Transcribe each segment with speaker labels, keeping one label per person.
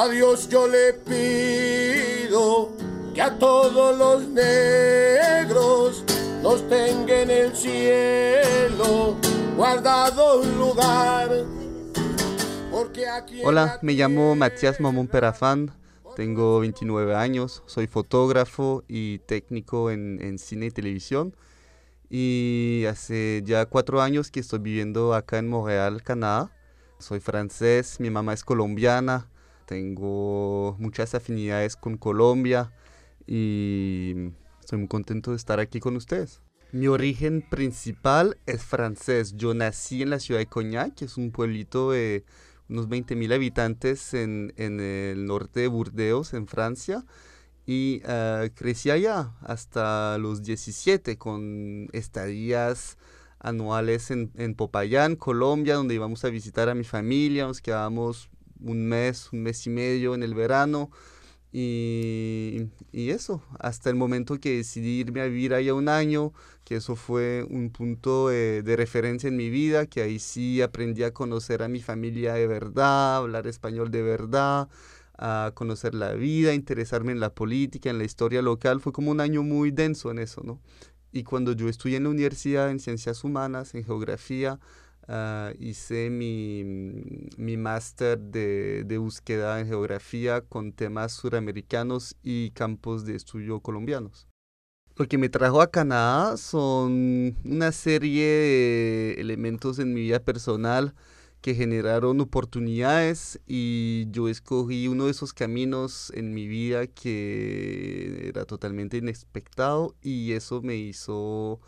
Speaker 1: A Dios yo le pido que a todos los negros nos tenga en el cielo guardado un lugar. Porque aquí
Speaker 2: Hola, me llamo Matías Mamón Perafán, tengo 29 años, soy fotógrafo y técnico en, en cine y televisión. Y hace ya cuatro años que estoy viviendo acá en Montreal, Canadá. Soy francés, mi mamá es colombiana, tengo muchas afinidades con Colombia y estoy muy contento de estar aquí con ustedes. Mi origen principal es francés. Yo nací en la ciudad de Cognac, que es un pueblito de unos 20.000 habitantes en, en, el norte de Burdeos, en Francia. Y uh, crecí allá hasta los 17 con estadías anuales en, en, Popayán, Colombia, donde íbamos a visitar a mi familia. Nos quedábamos un mes, un mes y medio en el verano. Y, y, eso, hasta el momento que decidí irme a vivir allá un año, que eso fue un punto de, de, referencia en mi vida, que ahí sí aprendí a conocer a mi familia de verdad, hablar español de verdad, a conocer la vida, interesarme en la política, en la historia local. Fue como un año muy denso en eso, ¿no? Y cuando yo estudié en la universidad en ciencias humanas, en geografía, Uh, hice mi, mi máster de, de, búsqueda en geografía con temas suramericanos y campos de estudio colombianos. Lo que me trajo a Canadá son una serie de elementos en mi vida personal que generaron oportunidades y yo escogí uno de esos caminos en mi vida que era totalmente inexpectado y eso me hizo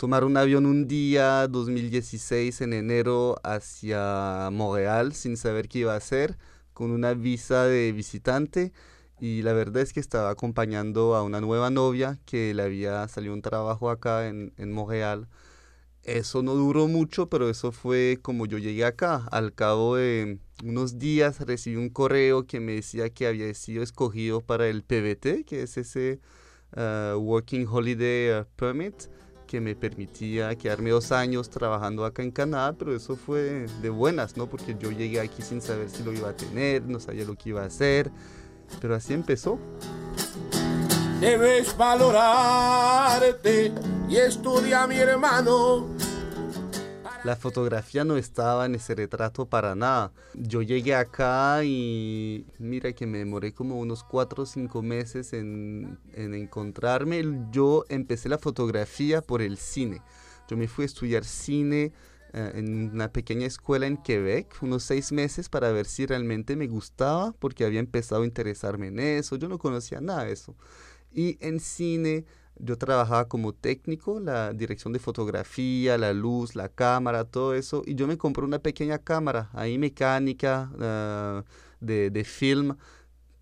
Speaker 2: tomar un avión un día 2016 en enero hacia Montreal sin saber qué iba a hacer, con una visa de visitante y la verdad es que estaba acompañando a una nueva novia que le había salido un trabajo acá en, en Montreal. Eso no duró mucho, pero eso fue como yo llegué acá. Al cabo de unos días recibí un correo que me decía que había sido escogido para el PBT, que es ese uh, Working Holiday Permit que me permitía quedarme dos años trabajando acá en Canadá, pero eso fue de buenas, ¿no? Porque yo llegué aquí sin saber si lo iba a tener, no sabía lo que iba a hacer, pero así empezó.
Speaker 1: Debes valorarte y estudia mi hermano.
Speaker 2: La fotografía no estaba en ese retrato para nada. Yo llegué acá y mira que me demoré como unos cuatro o cinco meses en, en, encontrarme. Yo empecé la fotografía por el cine. Yo me fui a estudiar cine uh, en una pequeña escuela en Quebec, unos seis meses para ver si realmente me gustaba, porque había empezado a interesarme en eso. Yo no conocía nada de eso. Y en cine yo trabajaba como técnico, la dirección de fotografía, la luz, la cámara, todo eso, y yo me compré una pequeña cámara, ahí mecánica, uh, de, de, film,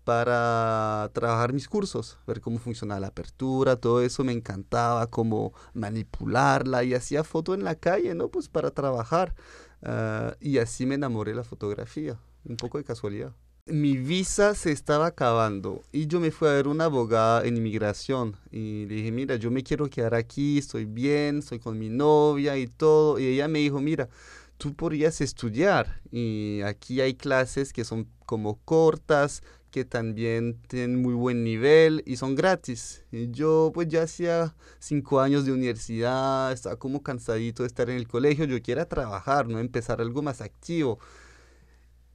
Speaker 2: para trabajar mis cursos, ver cómo funcionaba la apertura, todo eso me encantaba, cómo manipularla, y hacía foto en la calle, ¿no? Pues para trabajar, uh, y así me enamoré de la fotografía, un poco de casualidad mi visa se estaba acabando y yo me fui a ver una abogada en inmigración y le dije, mira, yo me quiero quedar aquí, estoy bien, estoy con mi novia y todo. Y ella me dijo, mira, tú podrías estudiar y aquí hay clases que son como cortas, que también tienen muy buen nivel y son gratis. Y yo pues ya hacía cinco años de universidad, estaba como cansadito de estar en el colegio, yo quiero trabajar, no empezar algo más activo.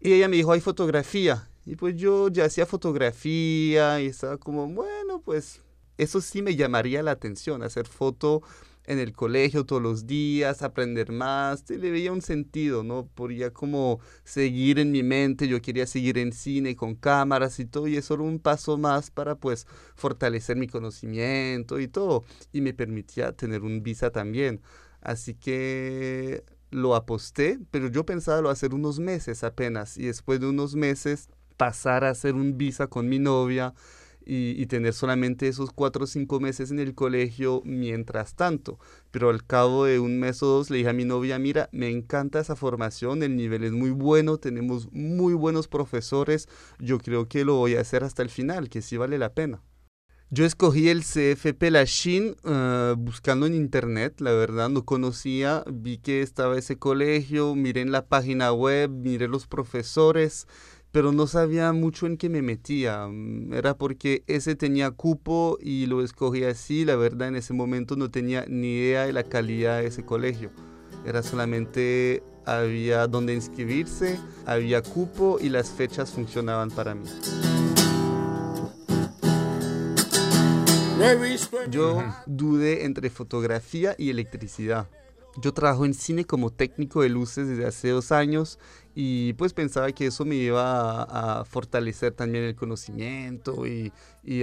Speaker 2: Y ella me dijo, hay fotografía. Y pues yo ya hacía fotografía y estaba como, bueno, pues eso sí me llamaría la atención, hacer foto en el colegio todos los días, aprender más, le veía un sentido, ¿no? Podía como seguir en mi mente, yo quería seguir en cine con cámaras y todo, y eso era un paso más para pues fortalecer mi conocimiento y todo, y me permitía tener un visa también. Así que lo aposté, pero yo pensaba lo hacer unos meses apenas y después de unos meses pasar a hacer un visa con mi novia y, y, tener solamente esos cuatro o cinco meses en el colegio mientras tanto. Pero al cabo de un mes o dos le dije a mi novia, mira, me encanta esa formación, el nivel es muy bueno, tenemos muy buenos profesores, yo creo que lo voy a hacer hasta el final, que sí vale la pena. Yo escogí el CFP Lachine uh, buscando en internet, la verdad no conocía, vi que estaba ese colegio, miré en la página web, miré los profesores, pero no sabía mucho en qué me metía. Mm, era porque ese tenía cupo y lo escogí así. La verdad, en ese momento no tenía ni idea de la calidad de ese colegio. Era solamente había donde inscribirse, había cupo y las fechas funcionaban para mí. Yo dudé entre fotografía y electricidad. Yo trabajo en cine como técnico de luces desde hace dos años y pues pensaba que eso me iba a, fortalecer también el conocimiento y,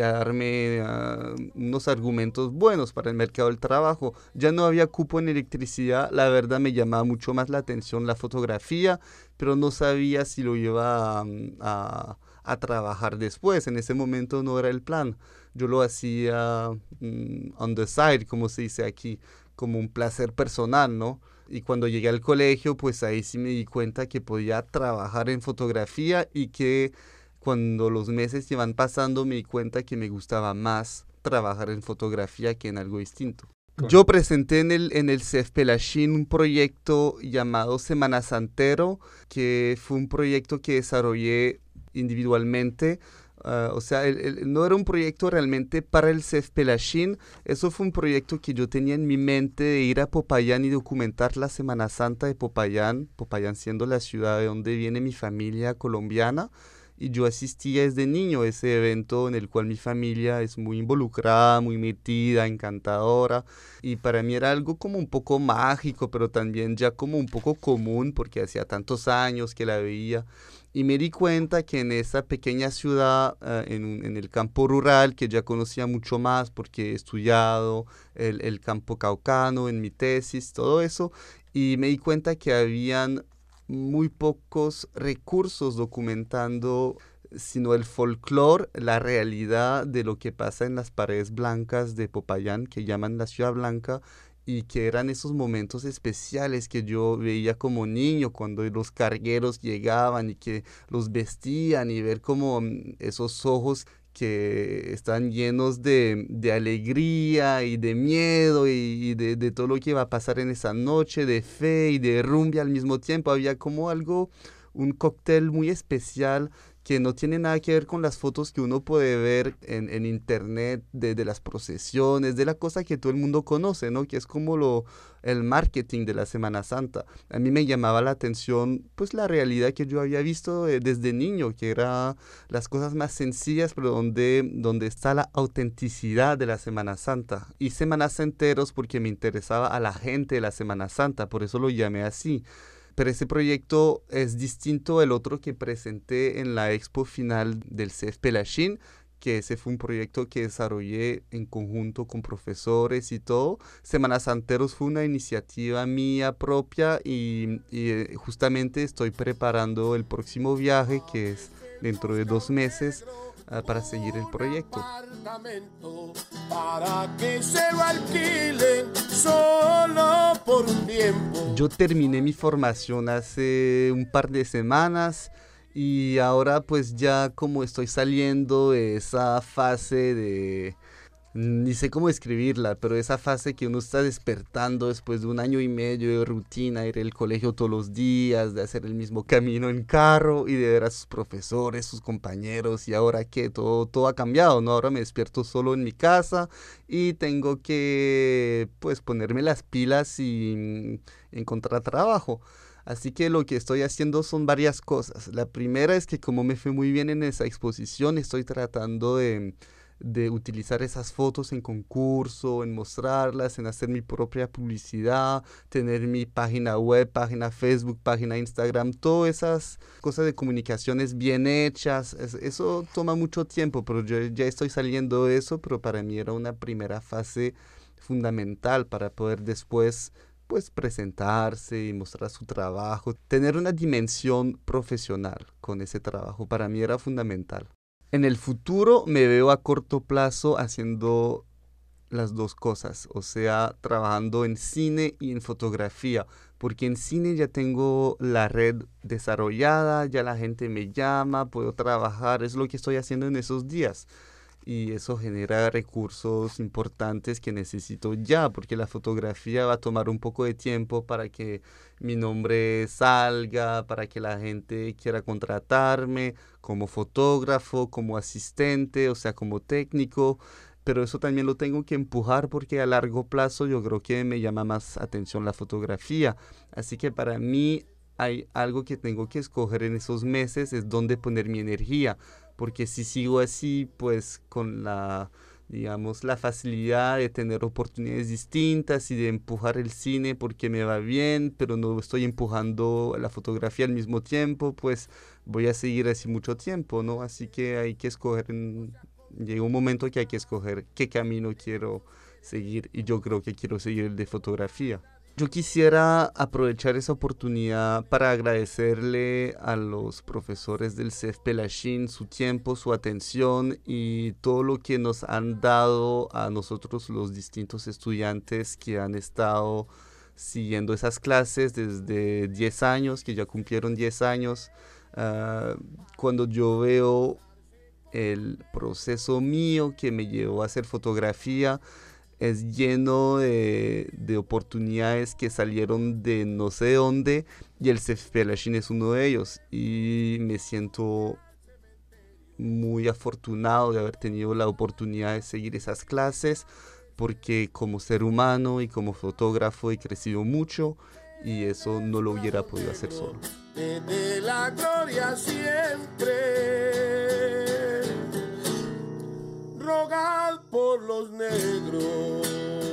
Speaker 2: a darme ah, unos argumentos buenos para el mercado del trabajo. Ya no había cupo en electricidad, la verdad me llamaba mucho más la atención la fotografía, pero no sabía si lo iba a, a trabajar después. En ese momento no era el plan. Yo lo hacía mm, on the side, como se dice aquí como un placer personal, ¿no? Y cuando llegué al colegio, pues ahí sí me di cuenta que podía trabajar en fotografía y que cuando los meses iban pasando me di cuenta que me gustaba más trabajar en fotografía que en algo distinto. Yo presenté en el, en el CEF Pelachín un proyecto llamado Semana Santero, que fue un proyecto que desarrollé individualmente Ah, o sea, no era un proyecto realmente para el CEF Pelachín, eso fue un proyecto que yo tenía en mi mente de ir a Popayán y documentar la Semana Santa de Popayán, Popayán siendo la ciudad de donde viene mi familia colombiana. Y yo asistía desde niño a ese evento en el cual mi familia es muy involucrada, muy metida, encantadora. Y para mí era algo como un poco mágico, pero también ya como un poco común, porque hacía tantos años que la veía. Y me di cuenta que en esa pequeña ciudad, eh, en, el campo rural, que ya conocía mucho más porque he estudiado el, el, campo caucano en mi tesis, todo eso, y me di cuenta que habían muy pocos recursos documentando sino el folclore, la realidad de lo que pasa en las paredes blancas de Popayán, que llaman la ciudad blanca, y que eran esos momentos especiales que yo veía como niño cuando los cargueros llegaban y que los vestían y ver como mm, esos ojos que están llenos de, alegría y de miedo y, de, de, todo lo que iba a pasar en esa noche, de fe y de rumbi al mismo tiempo. Había como algo, un cóctel muy especial que no tiene nada que ver con las fotos que uno puede ver en, en internet de, de, las procesiones, de la cosa que todo el mundo conoce, ¿no? Que es como lo, el marketing de la Semana Santa. A mí me llamaba la atención, pues, la realidad que yo había visto eh, desde niño, que era las cosas más sencillas, pero donde, donde está la autenticidad de la Semana Santa. Y Semanas Enteros porque me interesaba a la gente de la Semana Santa, por eso lo llamé así pero ese proyecto es distinto del otro que presenté en la expo final del CEF Pelachín, que ese fue un proyecto que desarrollé en conjunto con profesores y todo. Semanas Santeros fue una iniciativa mía propia y, y, eh, justamente estoy preparando el próximo viaje que es dentro de dos meses para seguir el proyecto. Yo terminé mi formación hace un par de semanas y ahora pues ya como estoy saliendo de esa fase de ni sé cómo escribirla, pero esa fase que uno está despertando después de un año y medio de rutina, ir al colegio todos los días, de hacer el mismo camino en carro y de ver a sus profesores, sus compañeros y ahora que todo, todo ha cambiado, ¿no? Ahora me despierto solo en mi casa y tengo que pues ponerme las pilas y encontrar trabajo. Así que lo que estoy haciendo son varias cosas. La primera es que como me fue muy bien en esa exposición, estoy tratando de de utilizar esas fotos en concurso, en mostrarlas, en hacer mi propia publicidad, tener mi página web, página Facebook, página Instagram, todas esas cosas de comunicaciones bien hechas. eso toma mucho tiempo, pero yo ya estoy saliendo de eso, pero para mí era una primera fase fundamental para poder después pues presentarse y mostrar su trabajo, tener una dimensión profesional con ese trabajo para mí era fundamental. En el futuro me veo a corto plazo haciendo las dos cosas, o sea, trabajando en cine y en fotografía, porque en cine ya tengo la red desarrollada, ya la gente me llama, puedo trabajar, es lo que estoy haciendo en esos días. Y eso genera recursos importantes que necesito ya, porque la fotografía va a tomar un poco de tiempo para que mi nombre salga, para que la gente quiera contratarme como fotógrafo, como asistente, o sea, como técnico, pero eso también lo tengo que empujar porque a largo plazo yo creo que me llama más atención la fotografía. Así que para mí hay algo que tengo que escoger en esos meses, es dónde poner mi energía porque si sigo así, pues con la, digamos, la facilidad de tener oportunidades distintas y de empujar el cine porque me va bien, pero no estoy empujando la fotografía al mismo tiempo, pues voy a seguir así mucho tiempo, ¿no? Así que hay que escoger, llega un momento que hay que escoger qué camino quiero seguir y yo creo que quiero seguir el de fotografía. Yo quisiera aprovechar esa oportunidad para agradecerle a los profesores del CEF Pelachín su tiempo, su atención y todo lo que nos han dado a nosotros los distintos estudiantes que han estado siguiendo esas clases desde 10 años, que ya cumplieron 10 años. Ah, cuando yo veo el proceso mío que me llevó a hacer fotografía, es lleno de, oportunidades que salieron de no sé dónde y el CFPLASHIN es uno de ellos y me siento muy afortunado de haber tenido la oportunidad de seguir esas clases porque como ser humano y como fotógrafo he crecido mucho y eso no lo hubiera podido hacer solo.
Speaker 1: la gloria siempre por los negros.